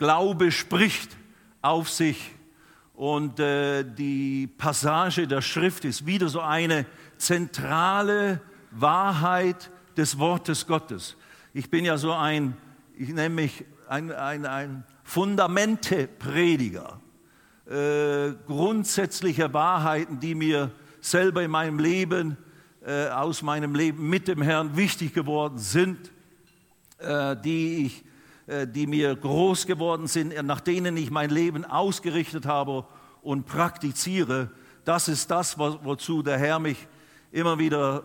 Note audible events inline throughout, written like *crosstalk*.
Glaube spricht auf sich. Und äh, die Passage der Schrift ist wieder so eine zentrale Wahrheit des Wortes Gottes. Ich bin ja so ein, ich nenne mich ein, ein, ein Fundamente-Prediger. Äh, grundsätzliche Wahrheiten, die mir selber in meinem Leben, äh, aus meinem Leben mit dem Herrn wichtig geworden sind, äh, die, ich, die mir groß geworden sind, nach denen ich mein Leben ausgerichtet habe und praktiziere. Das ist das, wozu der Herr mich immer wieder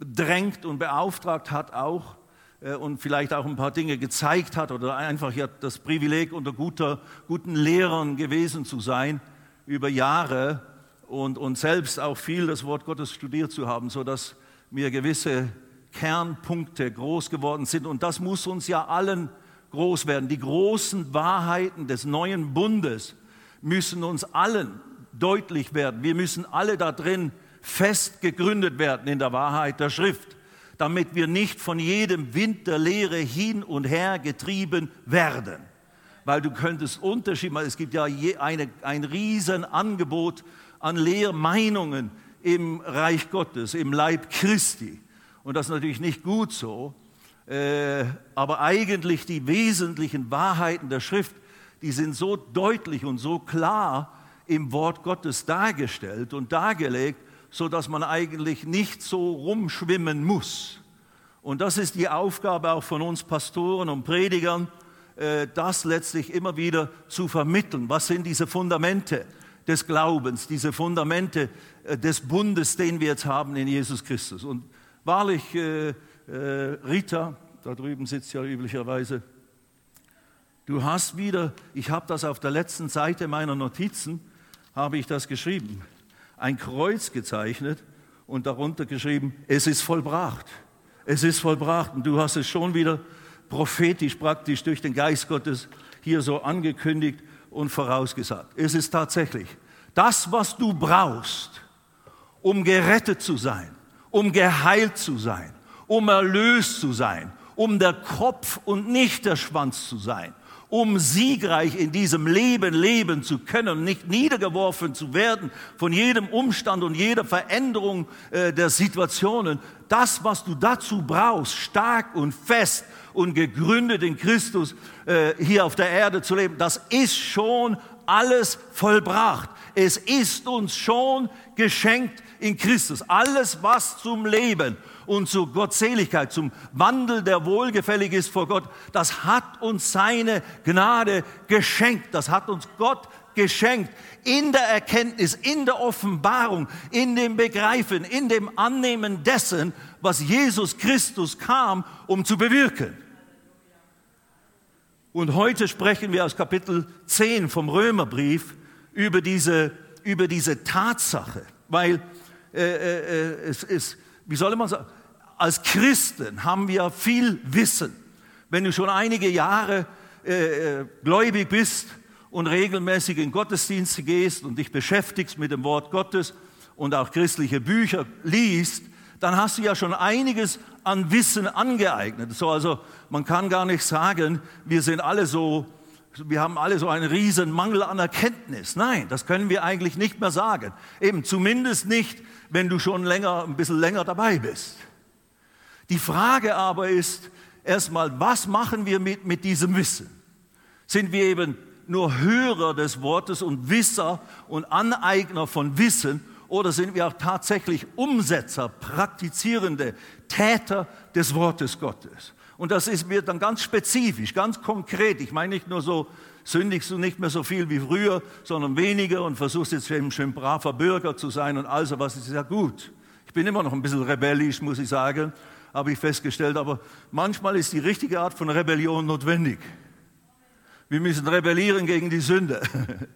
drängt und beauftragt hat auch äh, und vielleicht auch ein paar Dinge gezeigt hat oder einfach ja das Privileg unter guter, guten Lehrern gewesen zu sein über Jahre und, und selbst auch viel das Wort Gottes studiert zu haben, sodass mir gewisse Kernpunkte groß geworden sind. Und das muss uns ja allen groß werden. Die großen Wahrheiten des neuen Bundes müssen uns allen deutlich werden. Wir müssen alle da drin fest gegründet werden in der Wahrheit der Schrift, damit wir nicht von jedem Wind der Lehre hin und her getrieben werden. Weil du könntest Unterschied machen. Es gibt ja eine, ein Riesenangebot an Lehrmeinungen im Reich Gottes, im Leib Christi. Und das ist natürlich nicht gut so. Äh, aber eigentlich die wesentlichen Wahrheiten der Schrift, die sind so deutlich und so klar im Wort Gottes dargestellt und dargelegt, so dass man eigentlich nicht so rumschwimmen muss. Und das ist die Aufgabe auch von uns Pastoren und Predigern, äh, das letztlich immer wieder zu vermitteln. Was sind diese Fundamente des Glaubens, diese Fundamente äh, des Bundes, den wir jetzt haben in Jesus Christus? Und wahrlich, äh, Rita, da drüben sitzt ja üblicherweise, du hast wieder, ich habe das auf der letzten Seite meiner Notizen, habe ich das geschrieben ein Kreuz gezeichnet und darunter geschrieben, es ist vollbracht. Es ist vollbracht. Und du hast es schon wieder prophetisch praktisch durch den Geist Gottes hier so angekündigt und vorausgesagt. Es ist tatsächlich das, was du brauchst, um gerettet zu sein, um geheilt zu sein, um erlöst zu sein, um der Kopf und nicht der Schwanz zu sein, um siegreich in diesem Leben leben zu können, nicht niedergeworfen zu werden von jedem Umstand und jeder Veränderung äh, der Situationen. Das, was du dazu brauchst, stark und fest und gegründet in Christus äh, hier auf der Erde zu leben, das ist schon alles vollbracht. Es ist uns schon geschenkt in Christus. Alles, was zum Leben und zur Gottseligkeit, zum Wandel, der wohlgefällig ist vor Gott, das hat uns seine Gnade geschenkt. Das hat uns Gott geschenkt in der Erkenntnis, in der Offenbarung, in dem Begreifen, in dem Annehmen dessen, was Jesus Christus kam, um zu bewirken. Und heute sprechen wir aus Kapitel 10 vom Römerbrief über diese, über diese Tatsache, weil äh, äh, äh es ist, wie soll man sagen, als Christen haben wir viel Wissen. Wenn du schon einige Jahre äh, äh, gläubig bist und regelmäßig in Gottesdienste gehst und dich beschäftigst mit dem Wort Gottes und auch christliche Bücher liest, dann hast du ja schon einiges an Wissen angeeignet. So, also man kann gar nicht sagen, wir sind alle so, wir haben alle so einen riesen Mangel an Erkenntnis. Nein, das können wir eigentlich nicht mehr sagen. Eben zumindest nicht, wenn du schon länger, ein bisschen länger dabei bist. Die Frage aber ist erstmal, was machen wir mit, mit diesem Wissen? Sind wir eben nur Hörer des Wortes und Wisser und Aneigner von Wissen oder sind wir auch tatsächlich Umsetzer, praktizierende Täter des Wortes Gottes? Und das ist mir dann ganz spezifisch, ganz konkret. Ich meine nicht nur so, sündigst du nicht mehr so viel wie früher, sondern weniger und versuchst jetzt eben schön braver Bürger zu sein und also was ist ja gut. Ich bin immer noch ein bisschen rebellisch, muss ich sagen, habe ich festgestellt. Aber manchmal ist die richtige Art von Rebellion notwendig. Wir müssen rebellieren gegen die Sünde. *laughs*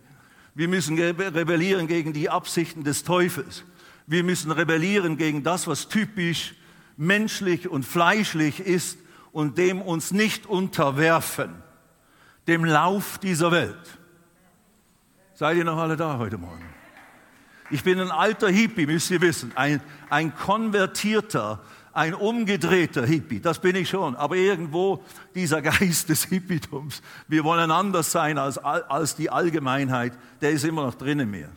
Wir müssen rebellieren gegen die Absichten des Teufels. Wir müssen rebellieren gegen das, was typisch menschlich und fleischlich ist und dem uns nicht unterwerfen, dem Lauf dieser Welt. Seid ihr noch alle da heute Morgen? Ich bin ein alter Hippie, müsst ihr wissen, ein, ein konvertierter ein umgedrehter Hippie, das bin ich schon, aber irgendwo dieser Geist des Hippietums, wir wollen anders sein als, als die Allgemeinheit, der ist immer noch drin in mir.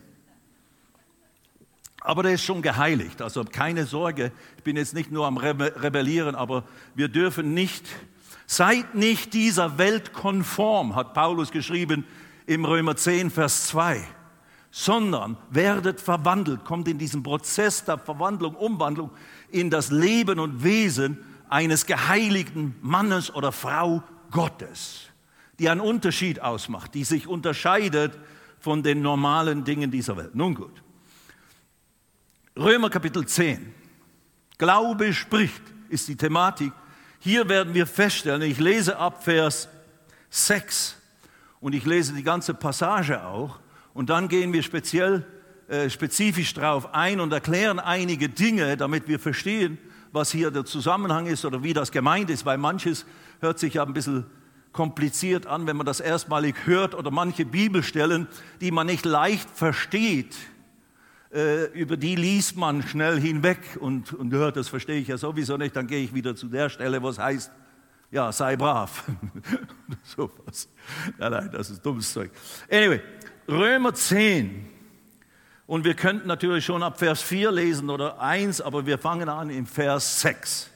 Aber der ist schon geheiligt, also keine Sorge, ich bin jetzt nicht nur am Rebellieren, aber wir dürfen nicht, seid nicht dieser Welt konform, hat Paulus geschrieben im Römer 10, Vers 2 sondern werdet verwandelt, kommt in diesen Prozess der Verwandlung, Umwandlung in das Leben und Wesen eines geheiligten Mannes oder Frau Gottes, die einen Unterschied ausmacht, die sich unterscheidet von den normalen Dingen dieser Welt. Nun gut. Römer Kapitel 10. Glaube spricht, ist die Thematik. Hier werden wir feststellen, ich lese ab Vers 6 und ich lese die ganze Passage auch und dann gehen wir speziell, äh, spezifisch darauf ein und erklären einige Dinge, damit wir verstehen, was hier der Zusammenhang ist oder wie das gemeint ist, weil manches hört sich ja ein bisschen kompliziert an, wenn man das erstmalig hört oder manche Bibelstellen, die man nicht leicht versteht, äh, über die liest man schnell hinweg und, und hört, das verstehe ich ja sowieso nicht, dann gehe ich wieder zu der Stelle, wo es heißt, ja, sei brav. *laughs* so was. Nein, nein, das ist dummes Zeug. Anyway, Römer 10. Und wir könnten natürlich schon ab Vers 4 lesen oder 1, aber wir fangen an im Vers 6.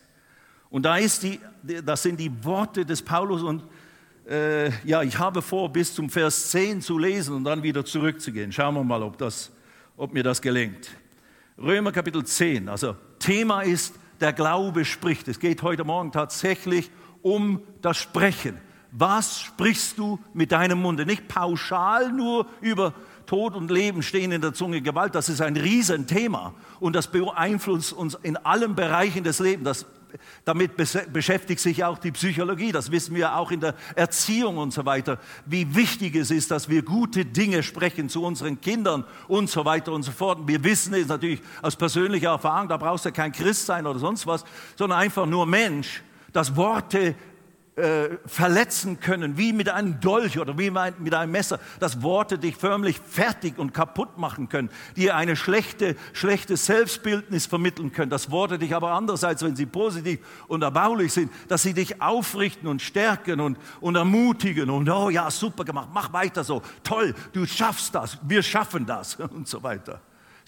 Und da ist die, das sind die Worte des Paulus und äh, ja, ich habe vor, bis zum Vers 10 zu lesen und dann wieder zurückzugehen. Schauen wir mal, ob, das, ob mir das gelingt. Römer Kapitel 10, also Thema ist, der Glaube spricht. Es geht heute Morgen tatsächlich um das Sprechen. Was sprichst du mit deinem Munde? Nicht pauschal nur über Tod und Leben stehen in der Zunge Gewalt. Das ist ein Riesenthema und das beeinflusst uns in allen Bereichen des Lebens. Das, damit beschäftigt sich auch die Psychologie. Das wissen wir auch in der Erziehung und so weiter. Wie wichtig es ist, dass wir gute Dinge sprechen zu unseren Kindern und so weiter und so fort. Wir wissen es natürlich aus persönlicher Erfahrung. Da brauchst du kein Christ sein oder sonst was, sondern einfach nur Mensch dass Worte äh, verletzen können, wie mit einem Dolch oder wie mit einem Messer, dass Worte dich förmlich fertig und kaputt machen können, dir eine schlechte, schlechte Selbstbildnis vermitteln können, dass Worte dich aber andererseits, wenn sie positiv und erbaulich sind, dass sie dich aufrichten und stärken und, und ermutigen und oh ja, super gemacht, mach weiter so, toll, du schaffst das, wir schaffen das *laughs* und so weiter.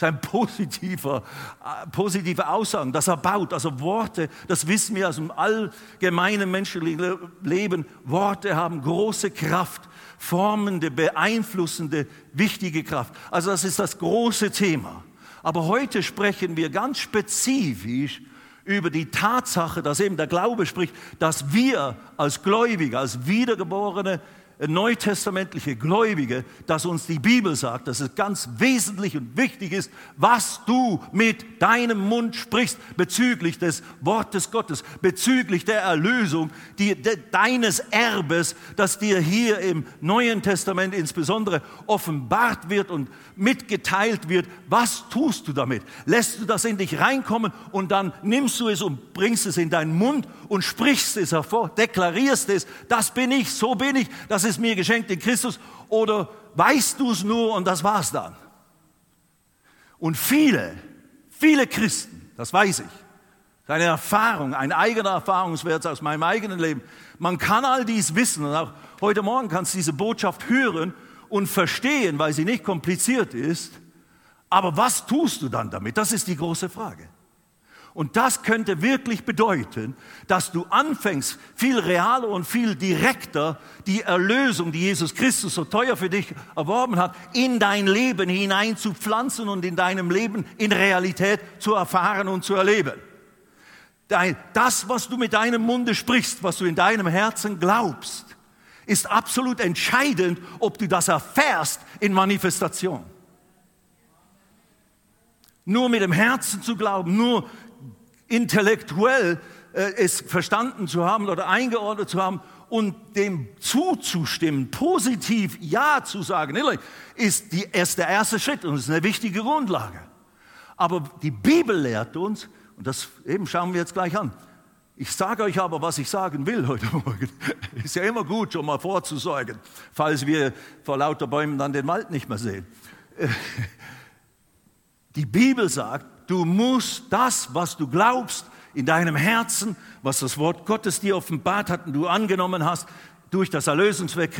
Das ist ein positiver, äh, positive Aussagen, das erbaut. Also Worte, das wissen wir aus dem allgemeinen menschlichen Leben. Worte haben große Kraft, formende, beeinflussende, wichtige Kraft. Also das ist das große Thema. Aber heute sprechen wir ganz spezifisch über die Tatsache, dass eben der Glaube spricht, dass wir als Gläubige, als wiedergeborene neutestamentliche Gläubige, dass uns die Bibel sagt, dass es ganz wesentlich und wichtig ist, was du mit deinem Mund sprichst bezüglich des Wortes Gottes, bezüglich der Erlösung, die, de, deines Erbes, das dir hier im Neuen Testament insbesondere offenbart wird und mitgeteilt wird. Was tust du damit? Lässt du das in dich reinkommen und dann nimmst du es und bringst es in deinen Mund und sprichst es hervor, deklarierst es, das bin ich, so bin ich, das ist mir geschenkt in Christus, oder weißt du es nur und das war's dann? Und viele, viele Christen, das weiß ich, eine Erfahrung, ein eigener Erfahrungswert aus meinem eigenen Leben. Man kann all dies wissen und auch heute Morgen kannst du diese Botschaft hören und verstehen, weil sie nicht kompliziert ist. Aber was tust du dann damit? Das ist die große Frage. Und das könnte wirklich bedeuten, dass du anfängst, viel realer und viel direkter die Erlösung, die Jesus Christus so teuer für dich erworben hat, in dein Leben hinein zu pflanzen und in deinem Leben in Realität zu erfahren und zu erleben. Das, was du mit deinem Munde sprichst, was du in deinem Herzen glaubst, ist absolut entscheidend, ob du das erfährst in Manifestation. Nur mit dem Herzen zu glauben, nur intellektuell äh, es verstanden zu haben oder eingeordnet zu haben und dem zuzustimmen, positiv Ja zu sagen, ist, die, ist der erste Schritt und ist eine wichtige Grundlage. Aber die Bibel lehrt uns, und das eben schauen wir jetzt gleich an, ich sage euch aber, was ich sagen will heute *laughs* Morgen. Ist ja immer gut, schon mal vorzusorgen, falls wir vor lauter Bäumen dann den Wald nicht mehr sehen. *laughs* Die Bibel sagt, du musst das, was du glaubst, in deinem Herzen, was das Wort Gottes dir offenbart hat und du angenommen hast durch das Erlösungswerk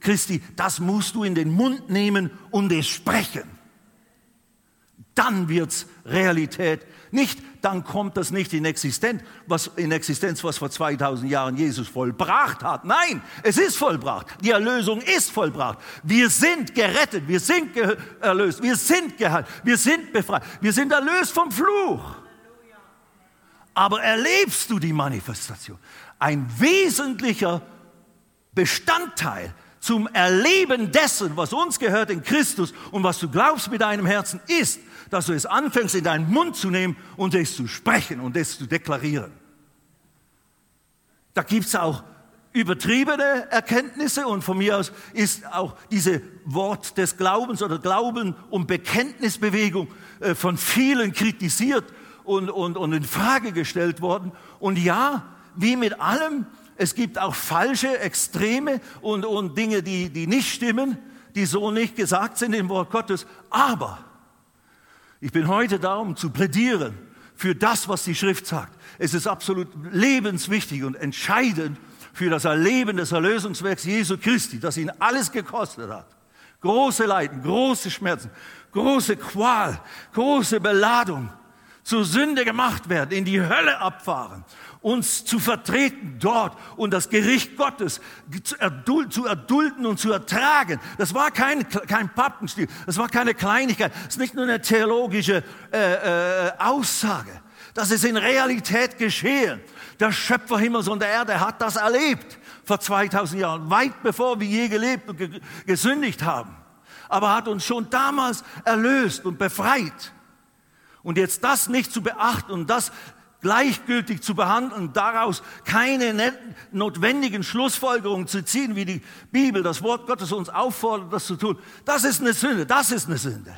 Christi, das musst du in den Mund nehmen und es sprechen. Dann wird's Realität. Nicht, dann kommt das nicht in Existenz, was in Existenz, was vor 2000 Jahren Jesus vollbracht hat. Nein, es ist vollbracht. Die Erlösung ist vollbracht. Wir sind gerettet, wir sind erlöst, wir sind geheilt, wir sind befreit, wir sind erlöst vom Fluch. Aber erlebst du die Manifestation? Ein wesentlicher Bestandteil zum Erleben dessen, was uns gehört in Christus und was du glaubst mit deinem Herzen, ist, dass du es anfängst in deinen Mund zu nehmen und es zu sprechen und es zu deklarieren. Da gibt es auch übertriebene Erkenntnisse und von mir aus ist auch diese Wort des Glaubens oder Glauben und Bekenntnisbewegung äh, von vielen kritisiert und, und, und in Frage gestellt worden. Und ja, wie mit allem, es gibt auch falsche Extreme und, und Dinge, die, die nicht stimmen, die so nicht gesagt sind im Wort Gottes. Aber ich bin heute da, um zu plädieren für das, was die Schrift sagt. Es ist absolut lebenswichtig und entscheidend für das Erleben des Erlösungswerks Jesu Christi, das ihn alles gekostet hat. Große Leiden, große Schmerzen, große Qual, große Beladung, zur Sünde gemacht werden, in die Hölle abfahren uns zu vertreten dort und das Gericht Gottes zu, erdulden und zu ertragen. Das war kein, kein Pappenstiel, das war keine Kleinigkeit, das ist nicht nur eine theologische äh, äh, Aussage. Das ist in Realität geschehen. Der Schöpfer Himmels und der Erde hat das erlebt vor 2000 Jahren, weit bevor wir je gelebt und ge gesündigt haben. Aber hat uns schon damals erlöst und befreit. Und jetzt das nicht zu beachten und das gleichgültig zu behandeln, daraus keine notwendigen Schlussfolgerungen zu ziehen, wie die Bibel, das Wort Gottes uns auffordert, das zu tun. Das ist eine Sünde, das ist eine Sünde.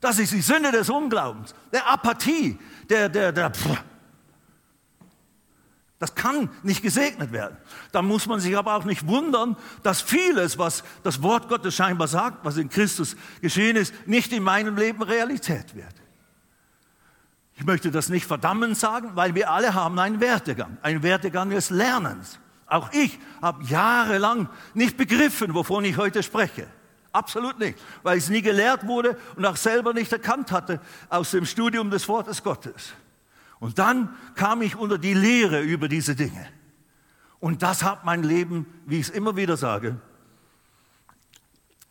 Das ist die Sünde des Unglaubens, der Apathie, der, der, der, pff. Das kann nicht gesegnet werden. Da muss man sich aber auch nicht wundern, dass vieles, was das Wort Gottes scheinbar sagt, was in Christus geschehen ist, nicht in meinem Leben Realität wird. Ich möchte das nicht verdammen sagen, weil wir alle haben einen Wertegang, einen Wertegang des Lernens. Auch ich habe jahrelang nicht begriffen, wovon ich heute spreche. Absolut nicht, weil es nie gelehrt wurde und auch selber nicht erkannt hatte aus dem Studium des Wortes Gottes. Und dann kam ich unter die Lehre über diese Dinge. Und das hat mein Leben, wie ich es immer wieder sage,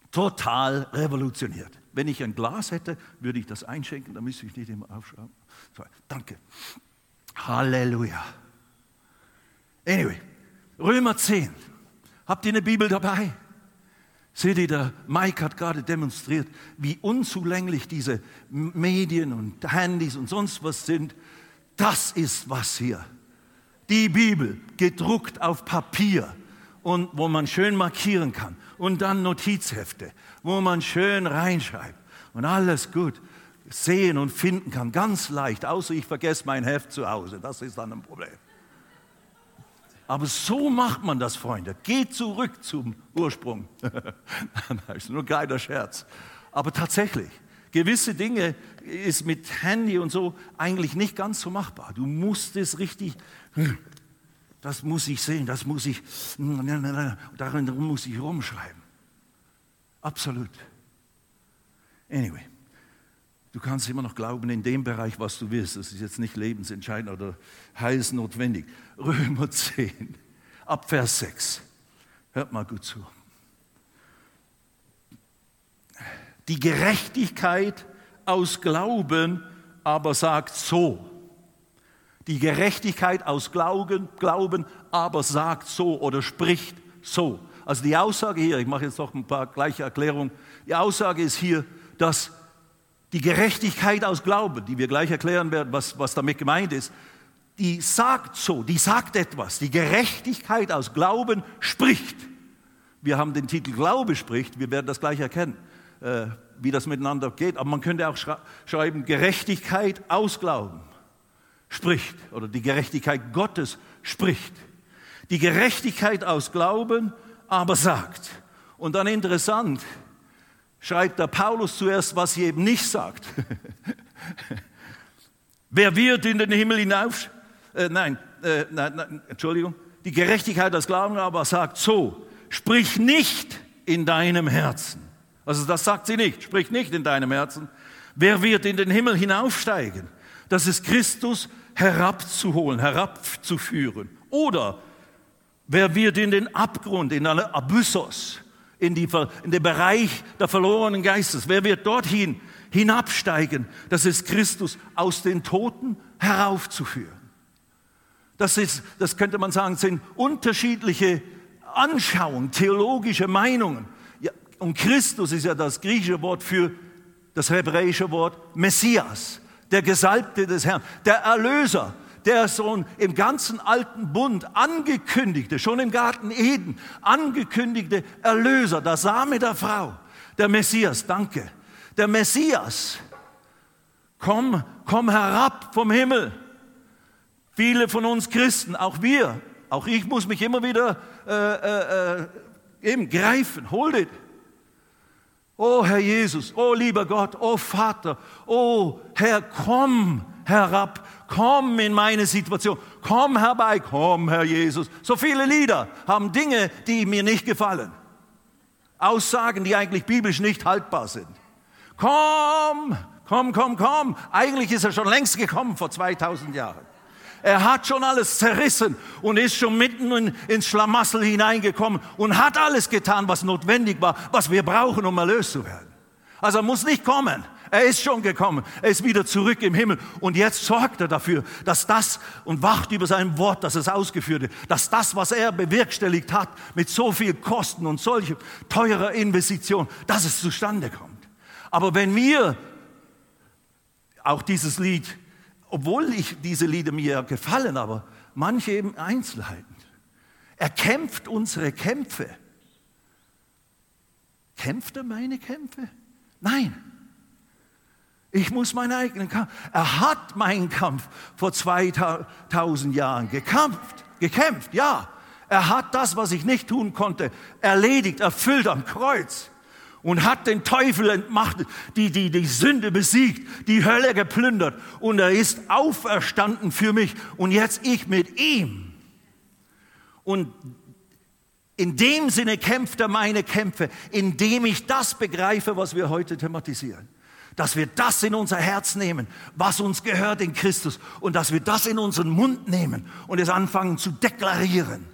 total revolutioniert. Wenn ich ein Glas hätte, würde ich das einschenken, dann müsste ich nicht immer aufschreiben. So, danke. Halleluja. Anyway, Römer 10. Habt ihr eine Bibel dabei? Seht ihr, der Mike hat gerade demonstriert, wie unzulänglich diese Medien und Handys und sonst was sind. Das ist was hier. Die Bibel, gedruckt auf Papier und wo man schön markieren kann. Und dann Notizhefte, wo man schön reinschreibt. Und alles gut sehen und finden kann, ganz leicht, außer ich vergesse mein Heft zu Hause. Das ist dann ein Problem. Aber so macht man das, Freunde. Geht zurück zum Ursprung. *laughs* das ist nur ein kleiner Scherz. Aber tatsächlich, gewisse Dinge ist mit Handy und so eigentlich nicht ganz so machbar. Du musst es richtig, das muss ich sehen, das muss ich, darin muss ich rumschreiben. Absolut. Anyway. Du kannst immer noch glauben in dem Bereich, was du willst. Das ist jetzt nicht lebensentscheidend oder heilsnotwendig. Römer *laughs* 10, ab Vers 6. Hört mal gut zu. Die Gerechtigkeit aus Glauben aber sagt so. Die Gerechtigkeit aus Glauben, Glauben aber sagt so oder spricht so. Also die Aussage hier, ich mache jetzt noch ein paar gleiche Erklärungen. Die Aussage ist hier, dass die Gerechtigkeit aus Glauben, die wir gleich erklären werden, was, was damit gemeint ist, die sagt so, die sagt etwas. Die Gerechtigkeit aus Glauben spricht. Wir haben den Titel Glaube spricht, wir werden das gleich erkennen, äh, wie das miteinander geht. Aber man könnte auch schreiben, Gerechtigkeit aus Glauben spricht oder die Gerechtigkeit Gottes spricht. Die Gerechtigkeit aus Glauben aber sagt. Und dann interessant, schreibt der Paulus zuerst, was sie eben nicht sagt. *laughs* Wer wird in den Himmel hinauf? Äh, nein, äh, nein, nein, Entschuldigung. Die Gerechtigkeit des Glaubens aber sagt so, sprich nicht in deinem Herzen. Also das sagt sie nicht, sprich nicht in deinem Herzen. Wer wird in den Himmel hinaufsteigen? Das ist Christus herabzuholen, herabzuführen. Oder wer wird in den Abgrund, in eine Abyssos, in, die, in den Bereich der verlorenen Geistes, wer wird dorthin hinabsteigen? Das ist Christus aus den Toten heraufzuführen. Das, ist, das könnte man sagen, sind unterschiedliche Anschauungen, theologische Meinungen. Ja, und Christus ist ja das griechische Wort für das hebräische Wort Messias, der Gesalbte des Herrn, der Erlöser, der Sohn im ganzen alten Bund angekündigte, schon im Garten Eden, angekündigte Erlöser, der Same der Frau, der Messias, danke. Der Messias, komm, komm herab vom Himmel Viele von uns Christen, auch wir, auch ich muss mich immer wieder äh, äh, äh, eben greifen. Hold it. Oh Herr Jesus, oh lieber Gott, oh Vater, oh Herr, komm herab, komm in meine Situation, komm herbei, komm Herr Jesus. So viele Lieder haben Dinge, die mir nicht gefallen. Aussagen, die eigentlich biblisch nicht haltbar sind. Komm, komm, komm, komm. Eigentlich ist er schon längst gekommen vor 2000 Jahren. Er hat schon alles zerrissen und ist schon mitten in, ins Schlamassel hineingekommen und hat alles getan, was notwendig war, was wir brauchen, um erlöst zu werden. Also er muss nicht kommen. Er ist schon gekommen. Er ist wieder zurück im Himmel. Und jetzt sorgt er dafür, dass das und wacht über sein Wort, dass es ausgeführt wird, dass das, was er bewerkstelligt hat, mit so viel Kosten und solch teurer Investition, dass es zustande kommt. Aber wenn wir auch dieses Lied obwohl ich diese Lieder mir gefallen, aber manche eben Einzelheiten. Er kämpft unsere Kämpfe. Kämpft er meine Kämpfe? Nein. Ich muss meinen eigenen Kampf. Er hat meinen Kampf vor 2000 Jahren gekämpft, gekämpft, ja. Er hat das, was ich nicht tun konnte, erledigt, erfüllt am Kreuz und hat den Teufel entmachtet, die, die, die Sünde besiegt, die Hölle geplündert und er ist auferstanden für mich und jetzt ich mit ihm. Und in dem Sinne kämpft er meine Kämpfe, indem ich das begreife, was wir heute thematisieren. Dass wir das in unser Herz nehmen, was uns gehört in Christus und dass wir das in unseren Mund nehmen und es anfangen zu deklarieren.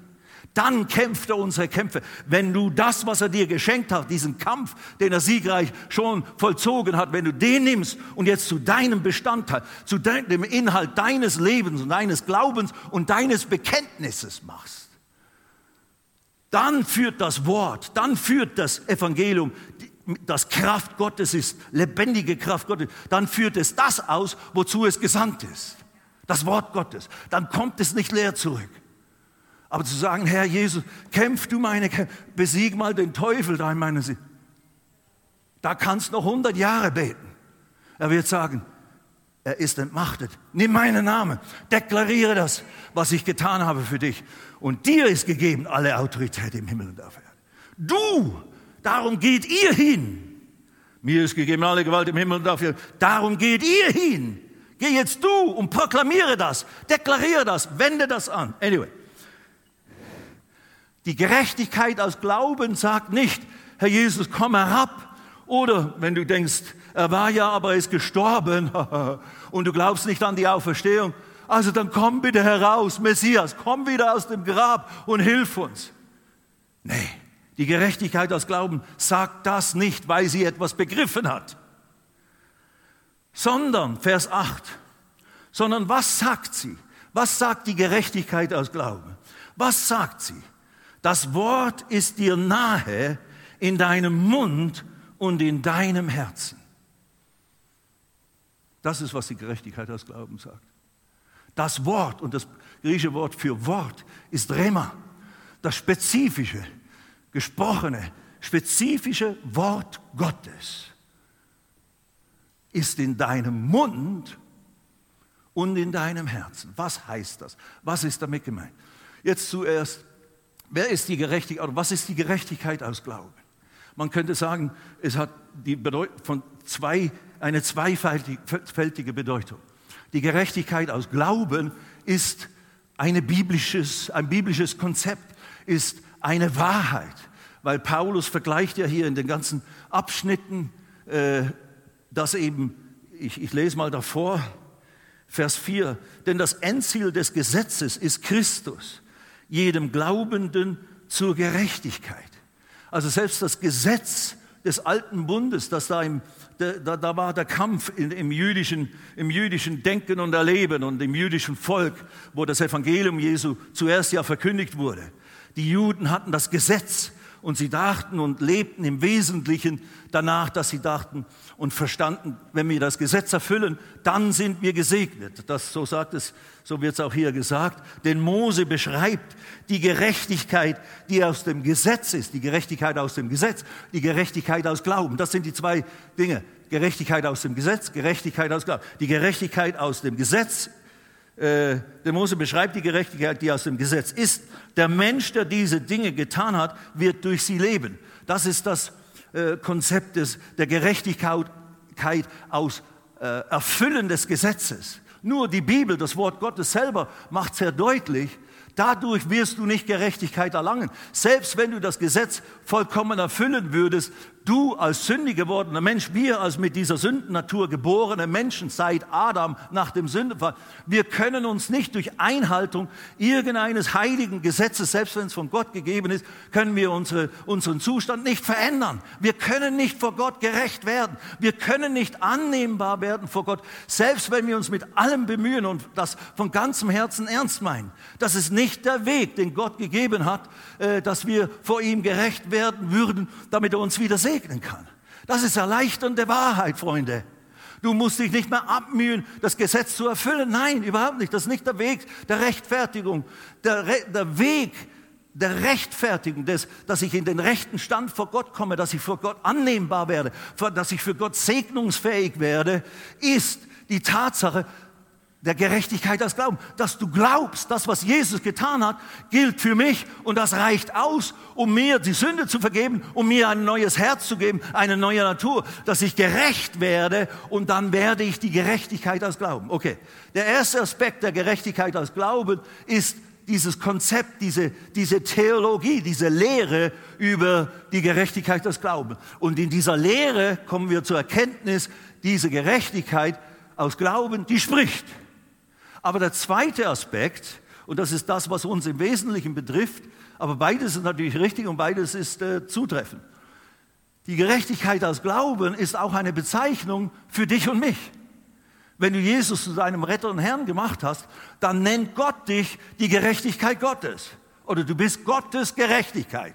Dann kämpft er unsere Kämpfe. Wenn du das, was er dir geschenkt hat, diesen Kampf, den er siegreich schon vollzogen hat, wenn du den nimmst und jetzt zu deinem Bestandteil, zu dem Inhalt deines Lebens und deines Glaubens und deines Bekenntnisses machst, dann führt das Wort, dann führt das Evangelium, das Kraft Gottes ist, lebendige Kraft Gottes, dann führt es das aus, wozu es gesandt ist. Das Wort Gottes. Dann kommt es nicht leer zurück. Aber zu sagen, Herr Jesus, kämpf du meine besieg mal den Teufel da in meiner Seele. Da kannst du noch 100 Jahre beten. Er wird sagen, er ist entmachtet. Nimm meinen Namen, deklariere das, was ich getan habe für dich. Und dir ist gegeben alle Autorität im Himmel und auf Erden. Du, darum geht ihr hin. Mir ist gegeben alle Gewalt im Himmel und auf. Darum geht ihr hin. Geh jetzt du und proklamiere das, deklariere das, wende das an. Anyway. Die Gerechtigkeit aus Glauben sagt nicht, Herr Jesus, komm herab. Oder wenn du denkst, er war ja, aber er ist gestorben *laughs* und du glaubst nicht an die Auferstehung, also dann komm bitte heraus, Messias, komm wieder aus dem Grab und hilf uns. Nee, die Gerechtigkeit aus Glauben sagt das nicht, weil sie etwas begriffen hat, sondern, Vers 8, sondern was sagt sie? Was sagt die Gerechtigkeit aus Glauben? Was sagt sie? Das Wort ist dir nahe in deinem Mund und in deinem Herzen. Das ist, was die Gerechtigkeit aus Glauben sagt. Das Wort und das griechische Wort für Wort ist Rema, das spezifische, gesprochene, spezifische Wort Gottes ist in deinem Mund und in deinem Herzen. Was heißt das? Was ist damit gemeint? Jetzt zuerst Wer ist die Gerechtigkeit oder was ist die Gerechtigkeit aus Glauben? Man könnte sagen, es hat die Bedeutung von zwei, eine zweifältige Bedeutung. Die Gerechtigkeit aus Glauben ist eine biblisches, ein biblisches Konzept, ist eine Wahrheit. Weil Paulus vergleicht ja hier in den ganzen Abschnitten, äh, dass eben, ich, ich lese mal davor, Vers 4, denn das Endziel des Gesetzes ist Christus, jedem Glaubenden zur Gerechtigkeit. Also selbst das Gesetz des alten Bundes, das da, im, da, da war der Kampf in, im, jüdischen, im jüdischen Denken und Erleben und im jüdischen Volk, wo das Evangelium Jesu zuerst ja verkündigt wurde. Die Juden hatten das Gesetz und sie dachten und lebten im Wesentlichen danach, dass sie dachten und verstanden, wenn wir das Gesetz erfüllen, dann sind wir gesegnet. Das, so sagt es, so wird es auch hier gesagt. Denn Mose beschreibt die Gerechtigkeit, die aus dem Gesetz ist, die Gerechtigkeit aus dem Gesetz, die Gerechtigkeit aus Glauben. Das sind die zwei Dinge. Gerechtigkeit aus dem Gesetz, Gerechtigkeit aus Glauben. Die Gerechtigkeit aus dem Gesetz äh, der Mose beschreibt die Gerechtigkeit, die aus dem Gesetz ist. Der Mensch, der diese Dinge getan hat, wird durch sie leben. Das ist das äh, Konzept der Gerechtigkeit aus äh, Erfüllen des Gesetzes. Nur die Bibel, das Wort Gottes selber, macht sehr deutlich, Dadurch wirst du nicht Gerechtigkeit erlangen. Selbst wenn du das Gesetz vollkommen erfüllen würdest, du als sündig gewordener Mensch, wir als mit dieser Sündennatur geborene Menschen seit Adam nach dem Sündenfall, wir können uns nicht durch Einhaltung irgendeines heiligen Gesetzes, selbst wenn es von Gott gegeben ist, können wir unsere, unseren Zustand nicht verändern. Wir können nicht vor Gott gerecht werden. Wir können nicht annehmbar werden vor Gott, selbst wenn wir uns mit allem bemühen und das von ganzem Herzen ernst meinen. Das ist nicht der Weg, den Gott gegeben hat, äh, dass wir vor ihm gerecht werden würden, damit er uns wieder segnen kann. Das ist erleichternde Wahrheit, Freunde. Du musst dich nicht mehr abmühen, das Gesetz zu erfüllen. Nein, überhaupt nicht. Das ist nicht der Weg der Rechtfertigung. Der, Re der Weg der Rechtfertigung, des, dass ich in den rechten Stand vor Gott komme, dass ich vor Gott annehmbar werde, dass ich für Gott segnungsfähig werde, ist die Tatsache, der Gerechtigkeit als Glauben. Dass du glaubst, das, was Jesus getan hat, gilt für mich und das reicht aus, um mir die Sünde zu vergeben, um mir ein neues Herz zu geben, eine neue Natur, dass ich gerecht werde und dann werde ich die Gerechtigkeit als Glauben. Okay, der erste Aspekt der Gerechtigkeit als Glauben ist dieses Konzept, diese, diese Theologie, diese Lehre über die Gerechtigkeit als Glauben. Und in dieser Lehre kommen wir zur Erkenntnis, diese Gerechtigkeit aus Glauben, die spricht. Aber der zweite Aspekt, und das ist das, was uns im Wesentlichen betrifft, aber beides ist natürlich richtig und beides ist äh, zutreffend. Die Gerechtigkeit als Glauben ist auch eine Bezeichnung für dich und mich. Wenn du Jesus zu deinem Retter und Herrn gemacht hast, dann nennt Gott dich die Gerechtigkeit Gottes. Oder du bist Gottes Gerechtigkeit.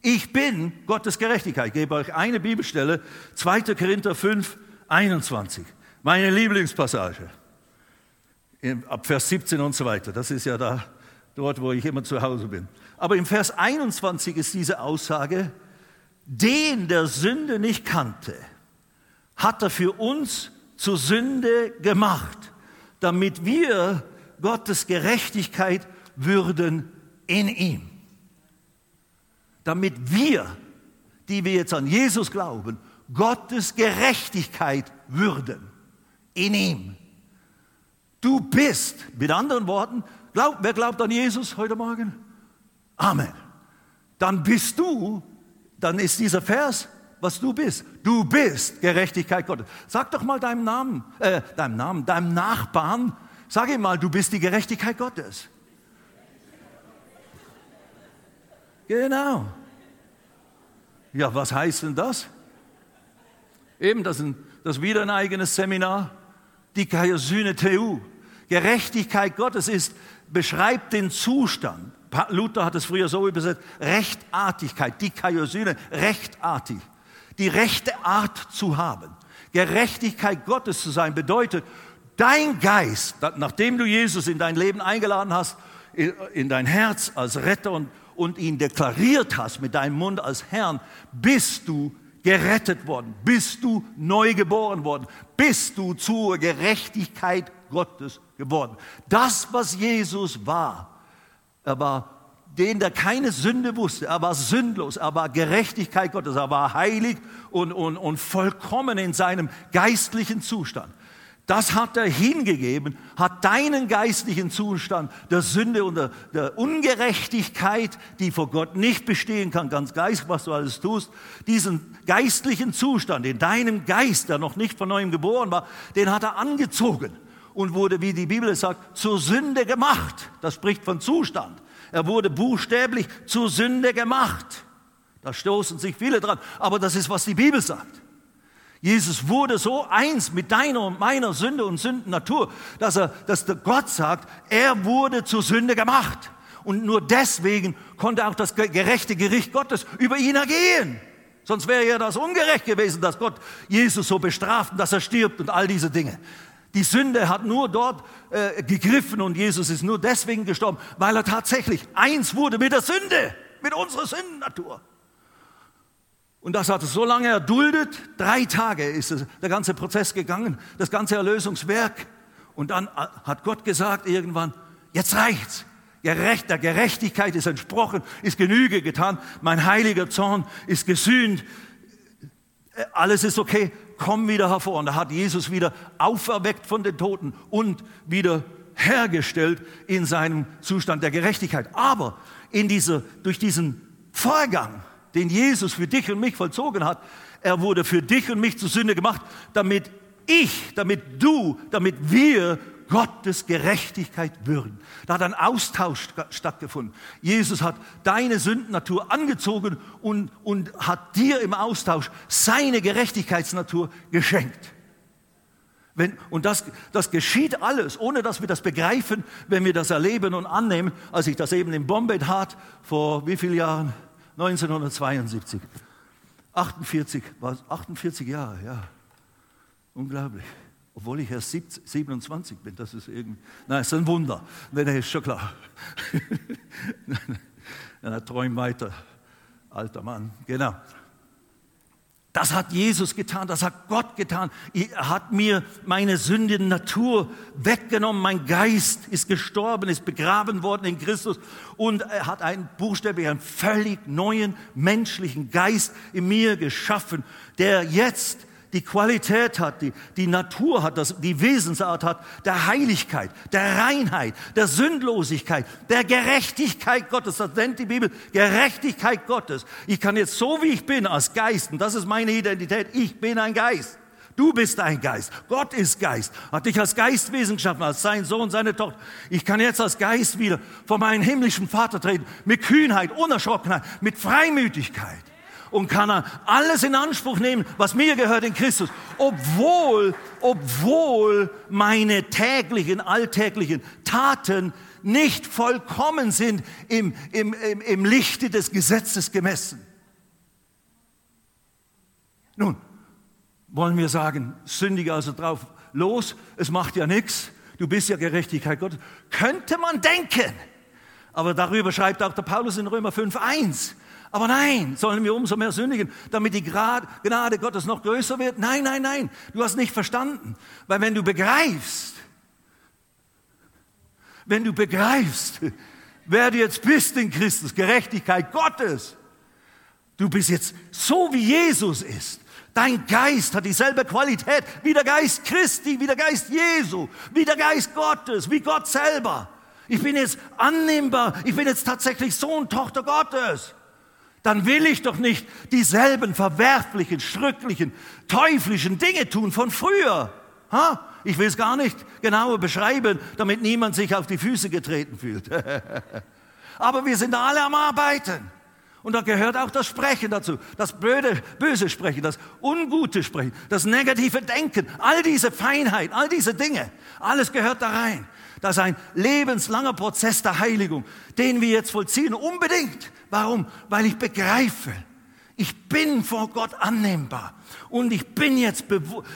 Ich bin Gottes Gerechtigkeit. Ich gebe euch eine Bibelstelle, 2. Korinther 5, 21. Meine Lieblingspassage ab Vers 17 und so weiter. Das ist ja da, dort, wo ich immer zu Hause bin. Aber im Vers 21 ist diese Aussage, den der Sünde nicht kannte, hat er für uns zur Sünde gemacht, damit wir Gottes Gerechtigkeit würden in ihm. Damit wir, die wir jetzt an Jesus glauben, Gottes Gerechtigkeit würden in ihm. Du bist, mit anderen Worten, glaub, wer glaubt an Jesus heute Morgen? Amen. Dann bist du, dann ist dieser Vers, was du bist. Du bist Gerechtigkeit Gottes. Sag doch mal deinem Namen, äh, deinem Namen, deinem Nachbarn, sag ihm mal, du bist die Gerechtigkeit Gottes. Genau. Ja, was heißt denn das? Eben, das ist, wieder ein eigenes Seminar. Die Kaiosyne Teu. Gerechtigkeit Gottes ist, beschreibt den Zustand. Luther hat es früher so übersetzt, Rechtartigkeit, die Kaiosyne, rechtartig. Die rechte Art zu haben. Gerechtigkeit Gottes zu sein bedeutet, dein Geist, nachdem du Jesus in dein Leben eingeladen hast, in dein Herz als Retter und, und ihn deklariert hast mit deinem Mund als Herrn, bist du gerettet worden, bist du neu geboren worden, bist du zur Gerechtigkeit Gottes geworden. Das, was Jesus war, er war den, der keine Sünde wusste, er war sündlos, er war Gerechtigkeit Gottes, er war heilig und, und, und vollkommen in seinem geistlichen Zustand. Das hat er hingegeben, hat deinen geistlichen Zustand der Sünde und der, der, Ungerechtigkeit, die vor Gott nicht bestehen kann, ganz geistig, was du alles tust, diesen geistlichen Zustand in deinem Geist, der noch nicht von neuem geboren war, den hat er angezogen und wurde, wie die Bibel sagt, zur Sünde gemacht. Das spricht von Zustand. Er wurde buchstäblich zur Sünde gemacht. Da stoßen sich viele dran. Aber das ist, was die Bibel sagt. Jesus wurde so eins mit deiner und meiner Sünde und Sündennatur, dass er, dass der Gott sagt, er wurde zur Sünde gemacht. Und nur deswegen konnte auch das gerechte Gericht Gottes über ihn ergehen. Sonst wäre ja das ungerecht gewesen, dass Gott Jesus so bestraft und dass er stirbt und all diese Dinge. Die Sünde hat nur dort äh, gegriffen und Jesus ist nur deswegen gestorben, weil er tatsächlich eins wurde mit der Sünde, mit unserer Sündennatur. Und das hat er so lange erduldet. Drei Tage ist der ganze Prozess gegangen, das ganze Erlösungswerk. Und dann hat Gott gesagt irgendwann, jetzt reicht's. Gerecht, der Gerechtigkeit ist entsprochen, ist Genüge getan. Mein heiliger Zorn ist gesühnt. Alles ist okay. Komm wieder hervor. Und da hat Jesus wieder auferweckt von den Toten und wieder hergestellt in seinem Zustand der Gerechtigkeit. Aber in dieser, durch diesen Vorgang den Jesus für dich und mich vollzogen hat, er wurde für dich und mich zur Sünde gemacht, damit ich, damit du, damit wir Gottes Gerechtigkeit würden. Da hat ein Austausch stattgefunden. Jesus hat deine Sündennatur angezogen und, und hat dir im Austausch seine Gerechtigkeitsnatur geschenkt. Wenn, und das, das geschieht alles, ohne dass wir das begreifen, wenn wir das erleben und annehmen. Als ich das eben in Bombay tat, vor wie vielen Jahren? 1972. 48, war 48 Jahre, ja. Unglaublich. Obwohl ich erst 27 bin, das ist irgendwie, nein, ist ein Wunder. Nein, ist schon klar. *laughs* er träumt weiter, alter Mann, genau. Das hat Jesus getan, das hat Gott getan. Er hat mir meine sündige Natur weggenommen. Mein Geist ist gestorben, ist begraben worden in Christus und er hat einen buchstäblich einen völlig neuen menschlichen Geist in mir geschaffen, der jetzt die Qualität hat, die, die Natur hat, das, die Wesensart hat, der Heiligkeit, der Reinheit, der Sündlosigkeit, der Gerechtigkeit Gottes. Das nennt die Bibel Gerechtigkeit Gottes. Ich kann jetzt so wie ich bin als Geist, und das ist meine Identität, ich bin ein Geist. Du bist ein Geist. Gott ist Geist. Hat dich als Geistwesen geschaffen, als sein Sohn, seine Tochter. Ich kann jetzt als Geist wieder vor meinen himmlischen Vater treten. Mit Kühnheit, Unerschrockenheit, mit Freimütigkeit und kann er alles in Anspruch nehmen, was mir gehört in Christus, obwohl, obwohl meine täglichen, alltäglichen Taten nicht vollkommen sind im, im, im, im Lichte des Gesetzes gemessen. Nun, wollen wir sagen, sündige also drauf los, es macht ja nichts, du bist ja Gerechtigkeit Gottes. Könnte man denken, aber darüber schreibt auch der Paulus in Römer 5.1. Aber nein, sollen wir umso mehr sündigen, damit die Gnade Gottes noch größer wird? Nein, nein, nein, du hast nicht verstanden. Weil wenn du begreifst, wenn du begreifst, wer du jetzt bist in Christus, Gerechtigkeit Gottes, du bist jetzt so wie Jesus ist. Dein Geist hat dieselbe Qualität wie der Geist Christi, wie der Geist Jesu, wie der Geist Gottes, wie Gott selber. Ich bin jetzt annehmbar, ich bin jetzt tatsächlich Sohn, Tochter Gottes dann will ich doch nicht dieselben verwerflichen, schrücklichen, teuflischen Dinge tun von früher. Ha? Ich will es gar nicht genauer beschreiben, damit niemand sich auf die Füße getreten fühlt. *laughs* Aber wir sind alle am Arbeiten. Und da gehört auch das Sprechen dazu, das blöde, böse Sprechen, das ungute Sprechen, das negative Denken, all diese Feinheit, all diese Dinge, alles gehört da rein. Das ist ein lebenslanger Prozess der Heiligung, den wir jetzt vollziehen, unbedingt. Warum? Weil ich begreife, ich bin vor Gott annehmbar. Und ich bin jetzt,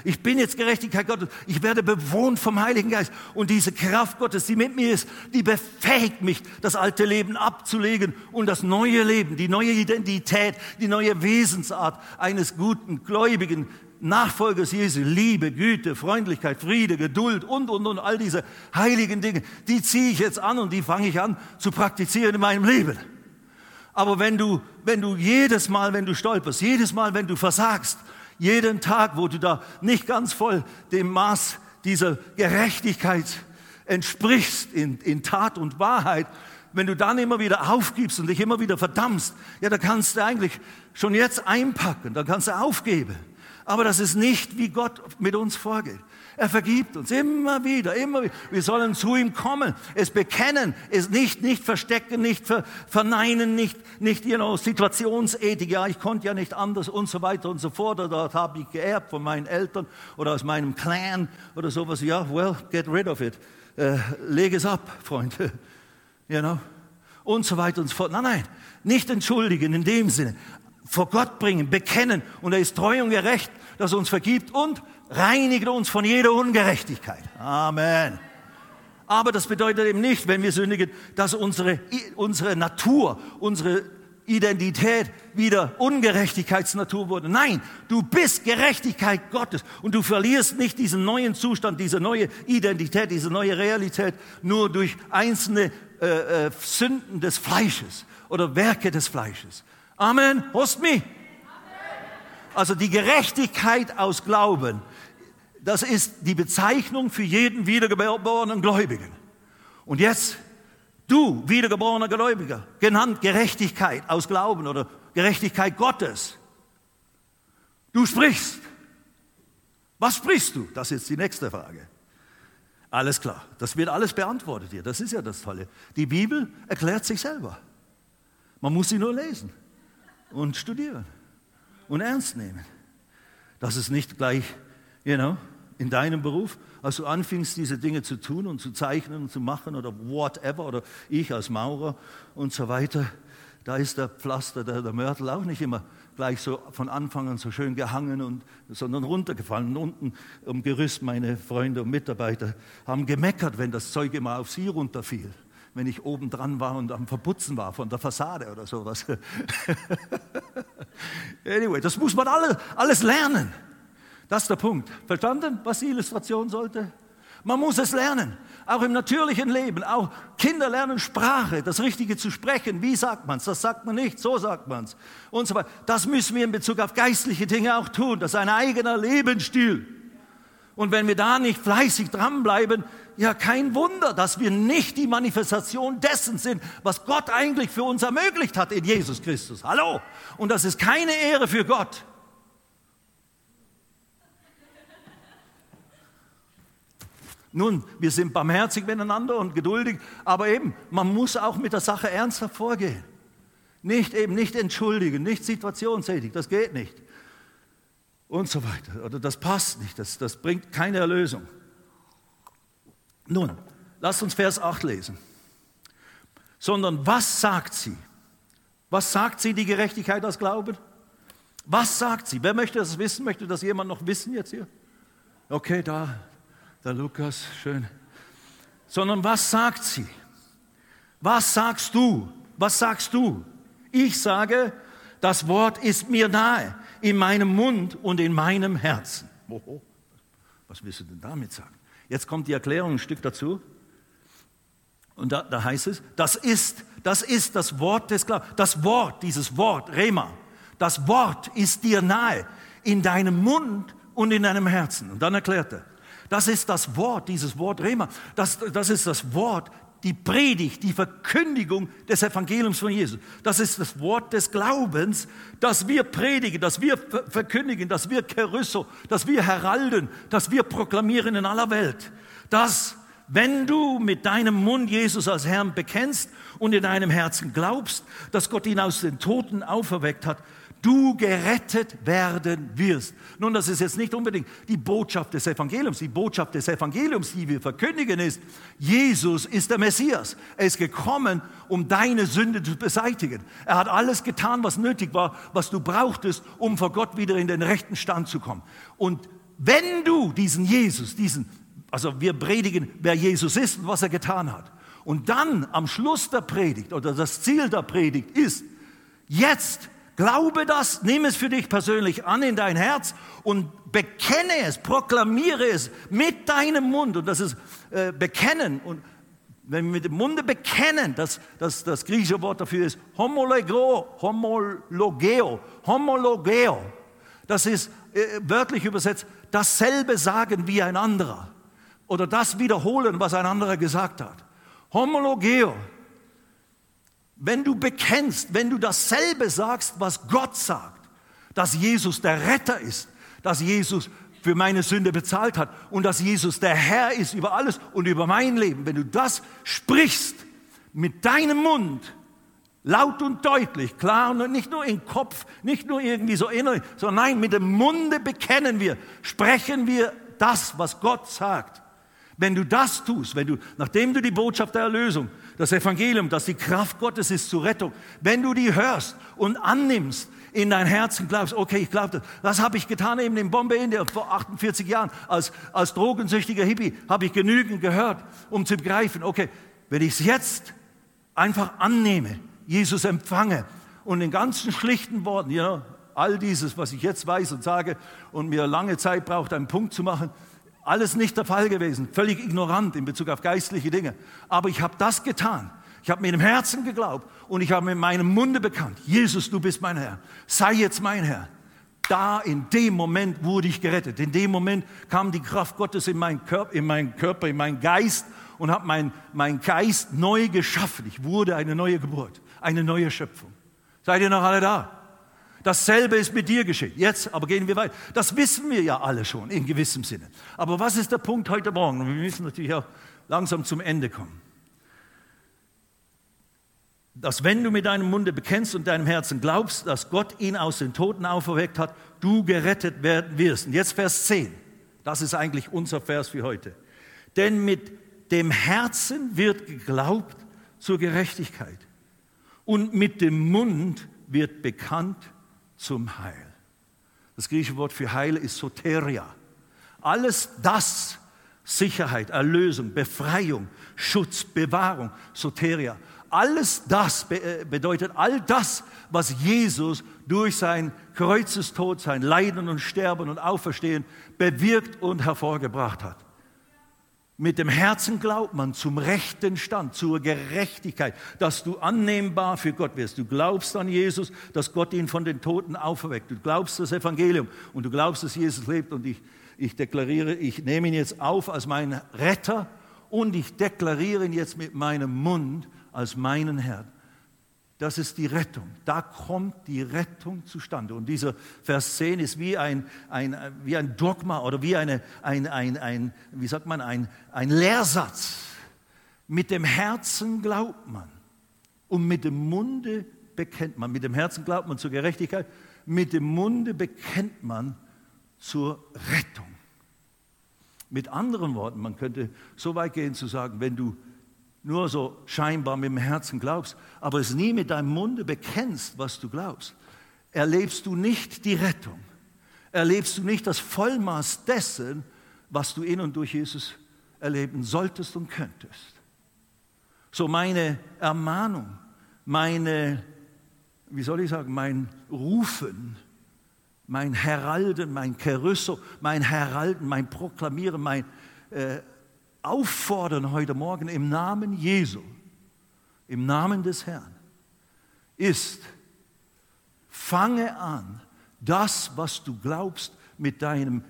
ich bin jetzt Gerechtigkeit Gottes. Ich werde bewohnt vom Heiligen Geist. Und diese Kraft Gottes, die mit mir ist, die befähigt mich, das alte Leben abzulegen und das neue Leben, die neue Identität, die neue Wesensart eines guten, gläubigen Nachfolgers Jesu. Liebe, Güte, Freundlichkeit, Friede, Geduld und, und, und all diese heiligen Dinge, die ziehe ich jetzt an und die fange ich an zu praktizieren in meinem Leben. Aber wenn du, wenn du jedes Mal, wenn du stolperst, jedes Mal, wenn du versagst, jeden Tag, wo du da nicht ganz voll dem Maß dieser Gerechtigkeit entsprichst in, in Tat und Wahrheit, wenn du dann immer wieder aufgibst und dich immer wieder verdammst, ja, da kannst du eigentlich schon jetzt einpacken, da kannst du aufgeben. Aber das ist nicht, wie Gott mit uns vorgeht. Er vergibt uns immer wieder, immer wieder. Wir sollen zu ihm kommen, es bekennen, es nicht, nicht verstecken, nicht ver, verneinen, nicht, nicht you know, Situationsethik. Ja, ich konnte ja nicht anders und so weiter und so fort. Das habe ich geerbt von meinen Eltern oder aus meinem Clan oder sowas. Ja, well, get rid of it. Äh, leg es ab, Freunde. *laughs* You know? Und so weiter und so fort. Nein, nein, nicht entschuldigen in dem Sinne. Vor Gott bringen, bekennen. Und er ist treu und gerecht, dass er uns vergibt und reinigt uns von jeder Ungerechtigkeit. Amen. Aber das bedeutet eben nicht, wenn wir sündigen, dass unsere, unsere Natur, unsere Identität wieder Ungerechtigkeitsnatur wurde. Nein, du bist Gerechtigkeit Gottes und du verlierst nicht diesen neuen Zustand, diese neue Identität, diese neue Realität nur durch einzelne äh, äh, Sünden des Fleisches oder Werke des Fleisches. Amen. Host mich. Also die Gerechtigkeit aus Glauben das ist die Bezeichnung für jeden wiedergeborenen Gläubigen. Und jetzt, du, wiedergeborener Gläubiger, genannt Gerechtigkeit aus Glauben oder Gerechtigkeit Gottes. Du sprichst. Was sprichst du? Das ist jetzt die nächste Frage. Alles klar, das wird alles beantwortet hier. Das ist ja das Tolle. Die Bibel erklärt sich selber. Man muss sie nur lesen und studieren und ernst nehmen. Das ist nicht gleich, you know, in deinem Beruf, als du anfingst, diese Dinge zu tun und zu zeichnen und zu machen oder whatever, oder ich als Maurer und so weiter, da ist der Pflaster, der, der Mörtel auch nicht immer gleich so von Anfang an so schön gehangen, und, sondern runtergefallen. Unten am Gerüst meine Freunde und Mitarbeiter haben gemeckert, wenn das Zeug immer auf sie runterfiel. Wenn ich oben dran war und am Verputzen war von der Fassade oder sowas. *laughs* anyway, das muss man alle, alles lernen. Das ist der Punkt. Verstanden, was die Illustration sollte? Man muss es lernen, auch im natürlichen Leben. Auch Kinder lernen Sprache, das Richtige zu sprechen. Wie sagt man es? Das sagt man nicht, so sagt man es. Und so weiter. Das müssen wir in Bezug auf geistliche Dinge auch tun. Das ist ein eigener Lebensstil. Und wenn wir da nicht fleißig dranbleiben, ja kein Wunder, dass wir nicht die Manifestation dessen sind, was Gott eigentlich für uns ermöglicht hat in Jesus Christus. Hallo? Und das ist keine Ehre für Gott. Nun, wir sind barmherzig miteinander und geduldig, aber eben, man muss auch mit der Sache ernsthaft vorgehen. Nicht eben, nicht entschuldigen, nicht situationstätig, das geht nicht. Und so weiter. Oder das passt nicht, das, das bringt keine Erlösung. Nun, lasst uns Vers 8 lesen. Sondern was sagt sie? Was sagt sie, die Gerechtigkeit aus Glauben? Was sagt sie? Wer möchte das wissen? Möchte das jemand noch wissen jetzt hier? Okay, da, der Lukas, schön. Sondern was sagt sie? Was sagst du? Was sagst du? Ich sage, das Wort ist mir nahe, in meinem Mund und in meinem Herzen. Oho. Was willst du denn damit sagen? Jetzt kommt die Erklärung ein Stück dazu. Und da, da heißt es, das ist, das ist das Wort des Glaubens. Das Wort, dieses Wort, Rema, das Wort ist dir nahe, in deinem Mund und in deinem Herzen. Und dann erklärt er, das ist das Wort, dieses Wort Rema. Das, das ist das Wort, die Predigt, die Verkündigung des Evangeliums von Jesus. Das ist das Wort des Glaubens, das wir predigen, das wir verkündigen, das wir Kerusso, das wir heralden, das wir proklamieren in aller Welt. Dass, wenn du mit deinem Mund Jesus als Herrn bekennst und in deinem Herzen glaubst, dass Gott ihn aus den Toten auferweckt hat, du gerettet werden wirst. Nun, das ist jetzt nicht unbedingt die Botschaft des Evangeliums. Die Botschaft des Evangeliums, die wir verkündigen, ist, Jesus ist der Messias. Er ist gekommen, um deine Sünde zu beseitigen. Er hat alles getan, was nötig war, was du brauchtest, um vor Gott wieder in den rechten Stand zu kommen. Und wenn du diesen Jesus, diesen, also wir predigen, wer Jesus ist und was er getan hat. Und dann am Schluss der Predigt oder das Ziel der Predigt ist, jetzt Glaube das, nimm es für dich persönlich an in dein Herz und bekenne es, proklamiere es mit deinem Mund. Und das ist äh, bekennen. Und wenn wir mit dem Munde bekennen, das, das, das griechische Wort dafür ist homologeo, homologeo, homologeo. Das ist äh, wörtlich übersetzt dasselbe sagen wie ein anderer. oder das wiederholen, was ein anderer gesagt hat. Homologeo. Wenn du bekennst, wenn du dasselbe sagst, was Gott sagt, dass Jesus der Retter ist, dass Jesus für meine Sünde bezahlt hat und dass Jesus der Herr ist über alles und über mein Leben. Wenn du das sprichst mit deinem Mund, laut und deutlich, klar und nicht nur im Kopf, nicht nur irgendwie so innerlich, sondern nein, mit dem Munde bekennen wir, sprechen wir das, was Gott sagt. Wenn du das tust, wenn du, nachdem du die Botschaft der Erlösung, das Evangelium, dass die Kraft Gottes ist zur Rettung, wenn du die hörst und annimmst, in dein Herzen glaubst, okay, ich glaube das. Das habe ich getan eben in Bombay, India, vor 48 Jahren. Als, als drogensüchtiger Hippie habe ich genügend gehört, um zu begreifen, okay, wenn ich es jetzt einfach annehme, Jesus empfange und in ganzen schlichten Worten, ja, all dieses, was ich jetzt weiß und sage und mir lange Zeit braucht, einen Punkt zu machen, alles nicht der Fall gewesen, völlig ignorant in Bezug auf geistliche Dinge. Aber ich habe das getan. Ich habe mit dem Herzen geglaubt und ich habe mit meinem Munde bekannt, Jesus, du bist mein Herr, sei jetzt mein Herr. Da in dem Moment wurde ich gerettet. In dem Moment kam die Kraft Gottes in meinen Körper, in meinen, Körper, in meinen Geist und hat meinen mein Geist neu geschaffen. Ich wurde eine neue Geburt, eine neue Schöpfung. Seid ihr noch alle da? Dasselbe ist mit dir geschehen. Jetzt aber gehen wir weiter. Das wissen wir ja alle schon in gewissem Sinne. Aber was ist der Punkt heute Morgen? Und wir müssen natürlich auch langsam zum Ende kommen dass wenn du mit deinem Munde bekennst und deinem Herzen glaubst, dass Gott ihn aus den Toten auferweckt hat, du gerettet werden wirst. Und jetzt Vers 10. Das ist eigentlich unser Vers für heute. Denn mit dem Herzen wird geglaubt zur Gerechtigkeit und mit dem Mund wird bekannt zum Heil. Das griechische Wort für Heil ist Soteria. Alles das, Sicherheit, Erlösung, Befreiung, Schutz, Bewahrung, Soteria, alles das äh, bedeutet all das, was Jesus durch sein Kreuzestod, sein Leiden und Sterben und Auferstehen bewirkt und hervorgebracht hat. Mit dem Herzen glaubt man zum rechten Stand, zur Gerechtigkeit, dass du annehmbar für Gott wirst. Du glaubst an Jesus, dass Gott ihn von den Toten auferweckt. Du glaubst das Evangelium und du glaubst, dass Jesus lebt. Und ich, ich deklariere, ich nehme ihn jetzt auf als meinen Retter und ich deklariere ihn jetzt mit meinem Mund als meinen Herrn. Das ist die Rettung. Da kommt die Rettung zustande. Und dieser Vers 10 ist wie ein, ein, wie ein Dogma oder wie eine, ein, ein, ein, wie sagt man, ein, ein Lehrsatz. Mit dem Herzen glaubt man und mit dem Munde bekennt man. Mit dem Herzen glaubt man zur Gerechtigkeit, mit dem Munde bekennt man zur Rettung. Mit anderen Worten, man könnte so weit gehen zu sagen, wenn du nur so scheinbar mit dem Herzen glaubst, aber es nie mit deinem Munde bekennst, was du glaubst, erlebst du nicht die Rettung. Erlebst du nicht das Vollmaß dessen, was du in und durch Jesus erleben solltest und könntest. So meine Ermahnung, meine, wie soll ich sagen, mein Rufen, mein Heralden, mein Kerusso, mein Heralden, mein Proklamieren, mein äh, auffordern heute Morgen im Namen Jesu, im Namen des Herrn, ist, fange an, das, was du glaubst mit deinem,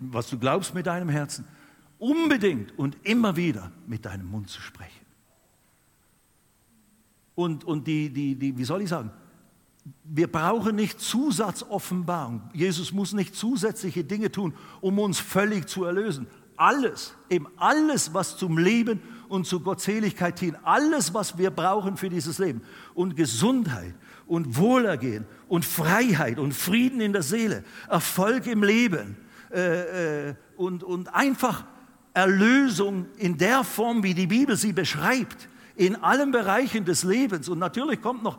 was du glaubst mit deinem Herzen, unbedingt und immer wieder mit deinem Mund zu sprechen. Und, und die, die, die, wie soll ich sagen, wir brauchen nicht Zusatzoffenbarung. Jesus muss nicht zusätzliche Dinge tun, um uns völlig zu erlösen alles, eben alles, was zum Leben und zur Gottseligkeit dient, alles, was wir brauchen für dieses Leben und Gesundheit und Wohlergehen und Freiheit und Frieden in der Seele, Erfolg im Leben äh, äh, und, und einfach Erlösung in der Form, wie die Bibel sie beschreibt, in allen Bereichen des Lebens. Und natürlich kommt noch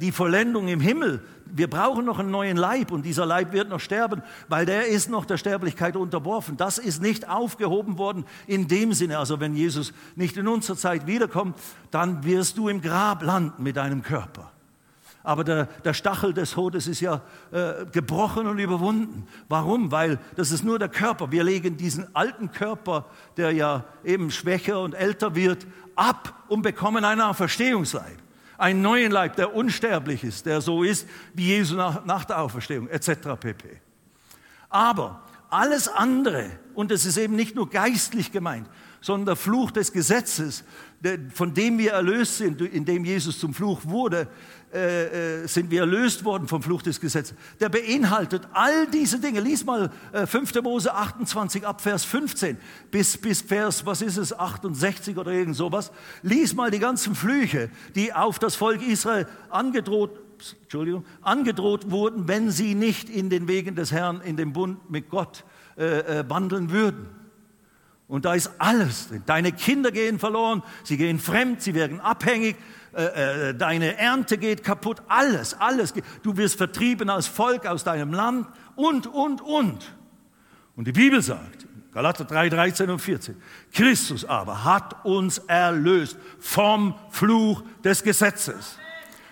die Vollendung im Himmel. Wir brauchen noch einen neuen Leib und dieser Leib wird noch sterben, weil der ist noch der Sterblichkeit unterworfen. Das ist nicht aufgehoben worden in dem Sinne. Also wenn Jesus nicht in unserer Zeit wiederkommt, dann wirst du im Grab landen mit deinem Körper. Aber der, der Stachel des Todes ist ja äh, gebrochen und überwunden. Warum? Weil das ist nur der Körper. Wir legen diesen alten Körper, der ja eben schwächer und älter wird, ab und bekommen einen Auferstehungsleib einen neuen Leib, der unsterblich ist, der so ist wie Jesus nach, nach der Auferstehung, etc. pp. Aber alles andere, und es ist eben nicht nur geistlich gemeint, sondern der Fluch des Gesetzes, von dem wir erlöst sind, in dem Jesus zum Fluch wurde, äh, äh, sind wir erlöst worden vom Fluch des Gesetzes. Der beinhaltet all diese Dinge. Lies mal äh, 5. Mose 28 ab Vers 15 bis, bis Vers, was ist es, 68 oder irgend sowas. Lies mal die ganzen Flüche, die auf das Volk Israel angedroht Entschuldigung, angedroht wurden, wenn sie nicht in den Wegen des Herrn, in dem Bund mit Gott äh, äh, wandeln würden. Und da ist alles drin. Deine Kinder gehen verloren, sie gehen fremd, sie werden abhängig, äh, äh, deine Ernte geht kaputt, alles, alles. Du wirst vertrieben als Volk aus deinem Land und, und, und. Und die Bibel sagt, Galater 3, 13 und 14, Christus aber hat uns erlöst vom Fluch des Gesetzes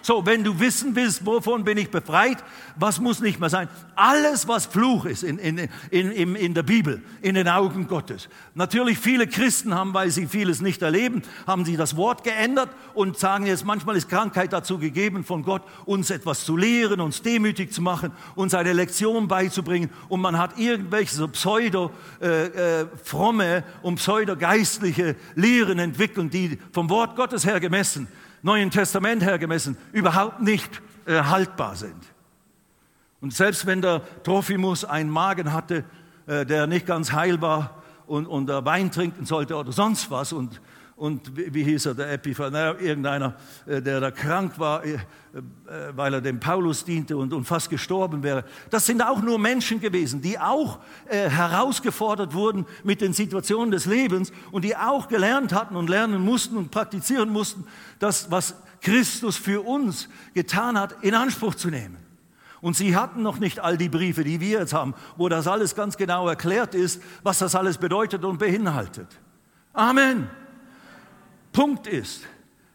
so, wenn du wissen willst, wovon bin ich befreit, was muss nicht mehr sein? Alles, was Fluch ist in, in, in, in der Bibel, in den Augen Gottes. Natürlich, viele Christen haben, weil sie vieles nicht erleben, haben sie das Wort geändert und sagen jetzt, manchmal ist Krankheit dazu gegeben von Gott, uns etwas zu lehren, uns demütig zu machen, uns eine Lektion beizubringen. Und man hat irgendwelche so pseudo-fromme äh, äh, und pseudo-geistliche Lehren entwickelt, die vom Wort Gottes her gemessen Neuen Testament her gemessen überhaupt nicht äh, haltbar sind. Und selbst wenn der Trophimus einen Magen hatte, äh, der nicht ganz heil war und, und er Wein trinken sollte oder sonst was und und wie, wie hieß er, der Epiphan, irgendeiner, äh, der da krank war, äh, äh, weil er dem Paulus diente und, und fast gestorben wäre. Das sind auch nur Menschen gewesen, die auch äh, herausgefordert wurden mit den Situationen des Lebens und die auch gelernt hatten und lernen mussten und praktizieren mussten, das, was Christus für uns getan hat, in Anspruch zu nehmen. Und sie hatten noch nicht all die Briefe, die wir jetzt haben, wo das alles ganz genau erklärt ist, was das alles bedeutet und beinhaltet. Amen. Punkt ist,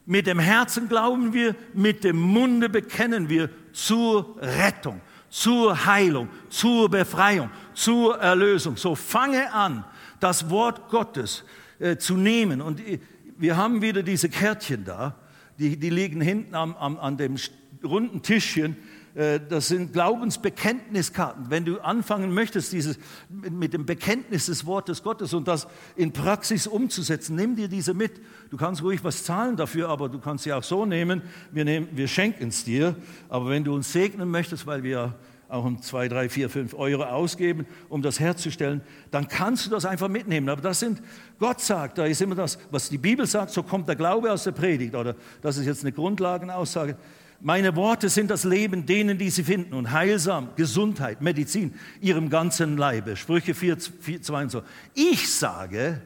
mit dem Herzen glauben wir, mit dem Munde bekennen wir zur Rettung, zur Heilung, zur Befreiung, zur Erlösung. So fange an, das Wort Gottes äh, zu nehmen. Und äh, wir haben wieder diese Kärtchen da, die, die liegen hinten am, am, an dem runden Tischchen. Äh, das sind Glaubensbekenntniskarten. Wenn du anfangen möchtest, dieses, mit dem Bekenntnis des Wortes Gottes und das in Praxis umzusetzen, nimm dir diese mit. Du kannst ruhig was zahlen dafür, aber du kannst sie auch so nehmen. Wir, nehmen, wir schenken es dir. Aber wenn du uns segnen möchtest, weil wir auch um zwei, drei, vier, fünf Euro ausgeben, um das herzustellen, dann kannst du das einfach mitnehmen. Aber das sind, Gott sagt, da ist immer das, was die Bibel sagt, so kommt der Glaube aus der Predigt. Oder das ist jetzt eine Grundlagenaussage. Meine Worte sind das Leben denen, die sie finden und heilsam, Gesundheit, Medizin, ihrem ganzen Leibe. Sprüche 4, 4 22. Ich sage,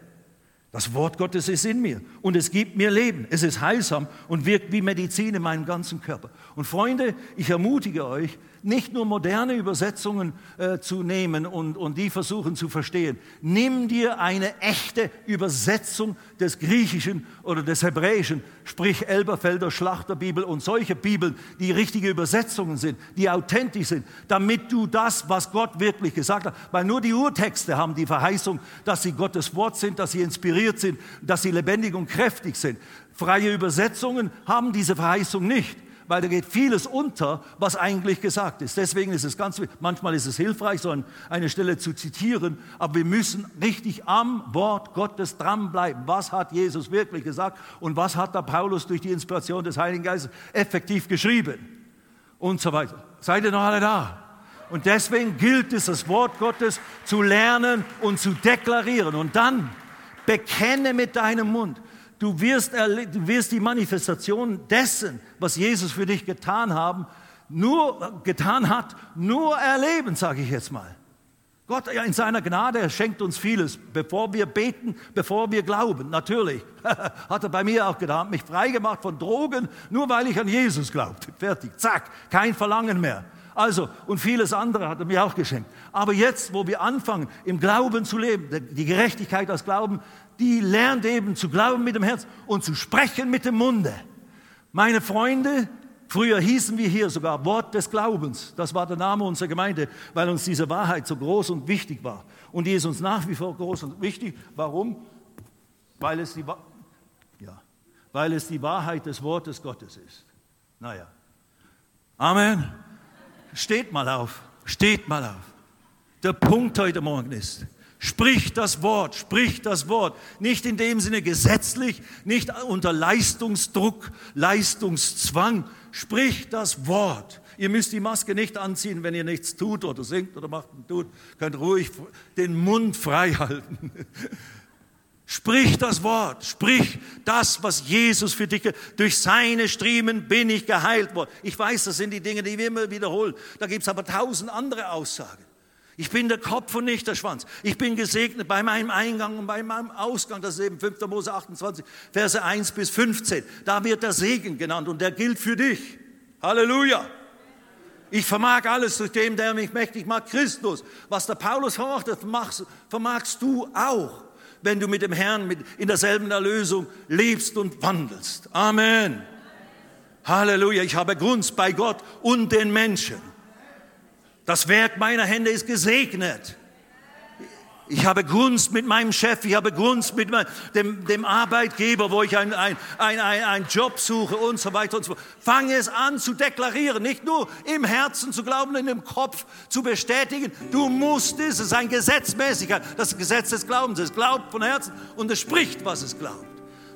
das Wort Gottes ist in mir und es gibt mir Leben. Es ist heilsam und wirkt wie Medizin in meinem ganzen Körper. Und Freunde, ich ermutige euch, nicht nur moderne Übersetzungen äh, zu nehmen und, und die versuchen zu verstehen. Nimm dir eine echte Übersetzung des Griechischen oder des Hebräischen, sprich Elberfelder Schlachterbibel und solche Bibeln, die richtige Übersetzungen sind, die authentisch sind, damit du das, was Gott wirklich gesagt hat, weil nur die Urtexte haben die Verheißung, dass sie Gottes Wort sind, dass sie inspiriert sind, dass sie lebendig und kräftig sind. Freie Übersetzungen haben diese Verheißung nicht weil da geht vieles unter, was eigentlich gesagt ist. Deswegen ist es ganz, manchmal ist es hilfreich, so eine Stelle zu zitieren, aber wir müssen richtig am Wort Gottes dranbleiben. Was hat Jesus wirklich gesagt und was hat da Paulus durch die Inspiration des Heiligen Geistes effektiv geschrieben und so weiter. Seid ihr noch alle da? Und deswegen gilt es, das Wort Gottes zu lernen und zu deklarieren. Und dann bekenne mit deinem Mund. Du wirst, du wirst die Manifestation dessen, was Jesus für dich getan haben, nur getan hat, nur erleben, sage ich jetzt mal. Gott in seiner Gnade er schenkt uns vieles, bevor wir beten, bevor wir glauben. Natürlich *laughs* hat er bei mir auch getan, mich freigemacht von Drogen, nur weil ich an Jesus glaubte. Fertig, zack, kein Verlangen mehr. Also, und vieles andere hat er mir auch geschenkt. Aber jetzt, wo wir anfangen, im Glauben zu leben, die Gerechtigkeit aus Glauben, die lernt eben zu glauben mit dem Herz und zu sprechen mit dem Munde. Meine Freunde, früher hießen wir hier sogar Wort des Glaubens. Das war der Name unserer Gemeinde, weil uns diese Wahrheit so groß und wichtig war. Und die ist uns nach wie vor groß und wichtig. Warum? Weil es die, ja, weil es die Wahrheit des Wortes Gottes ist. Naja. Amen. Steht mal auf. Steht mal auf. Der Punkt heute Morgen ist, Sprich das Wort, sprich das Wort. Nicht in dem Sinne gesetzlich, nicht unter Leistungsdruck, Leistungszwang. Sprich das Wort. Ihr müsst die Maske nicht anziehen, wenn ihr nichts tut oder singt oder macht und tut. Könnt ruhig den Mund frei halten. *laughs* Sprich das Wort, sprich das, was Jesus für dich, durch seine Striemen bin ich geheilt worden. Ich weiß, das sind die Dinge, die wir immer wiederholen. Da gibt es aber tausend andere Aussagen. Ich bin der Kopf und nicht der Schwanz. Ich bin gesegnet bei meinem Eingang und bei meinem Ausgang. Das ist eben 5. Mose 28, Verse 1 bis 15. Da wird der Segen genannt und der gilt für dich. Halleluja. Ich vermag alles durch den, der mich mächtig macht, Christus. Was der Paulus vermacht, das vermagst du auch, wenn du mit dem Herrn mit in derselben Erlösung lebst und wandelst. Amen. Halleluja. Ich habe Gunst bei Gott und den Menschen. Das Werk meiner Hände ist gesegnet. Ich habe Gunst mit meinem Chef, ich habe Gunst mit dem, dem Arbeitgeber, wo ich einen ein, ein, ein Job suche und so weiter und so fort. Fange es an zu deklarieren, nicht nur im Herzen zu glauben, in dem Kopf zu bestätigen. Du musst es, es ist ein Gesetzmäßigkeit, das Gesetz des Glaubens. Es glaubt von Herzen und es spricht, was es glaubt.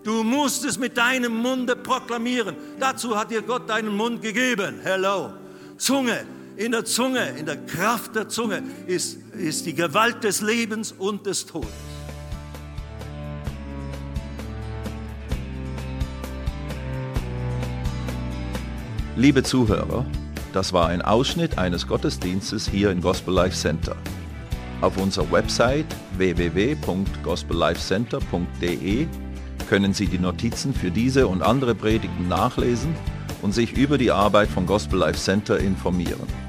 Du musst es mit deinem Munde proklamieren. Dazu hat dir Gott deinen Mund gegeben. Hello. Zunge, in der Zunge, in der Kraft der Zunge ist, ist die Gewalt des Lebens und des Todes. Liebe Zuhörer, das war ein Ausschnitt eines Gottesdienstes hier im Gospel Life Center. Auf unserer Website www.gospellifecenter.de können Sie die Notizen für diese und andere Predigten nachlesen und sich über die Arbeit von Gospel Life Center informieren.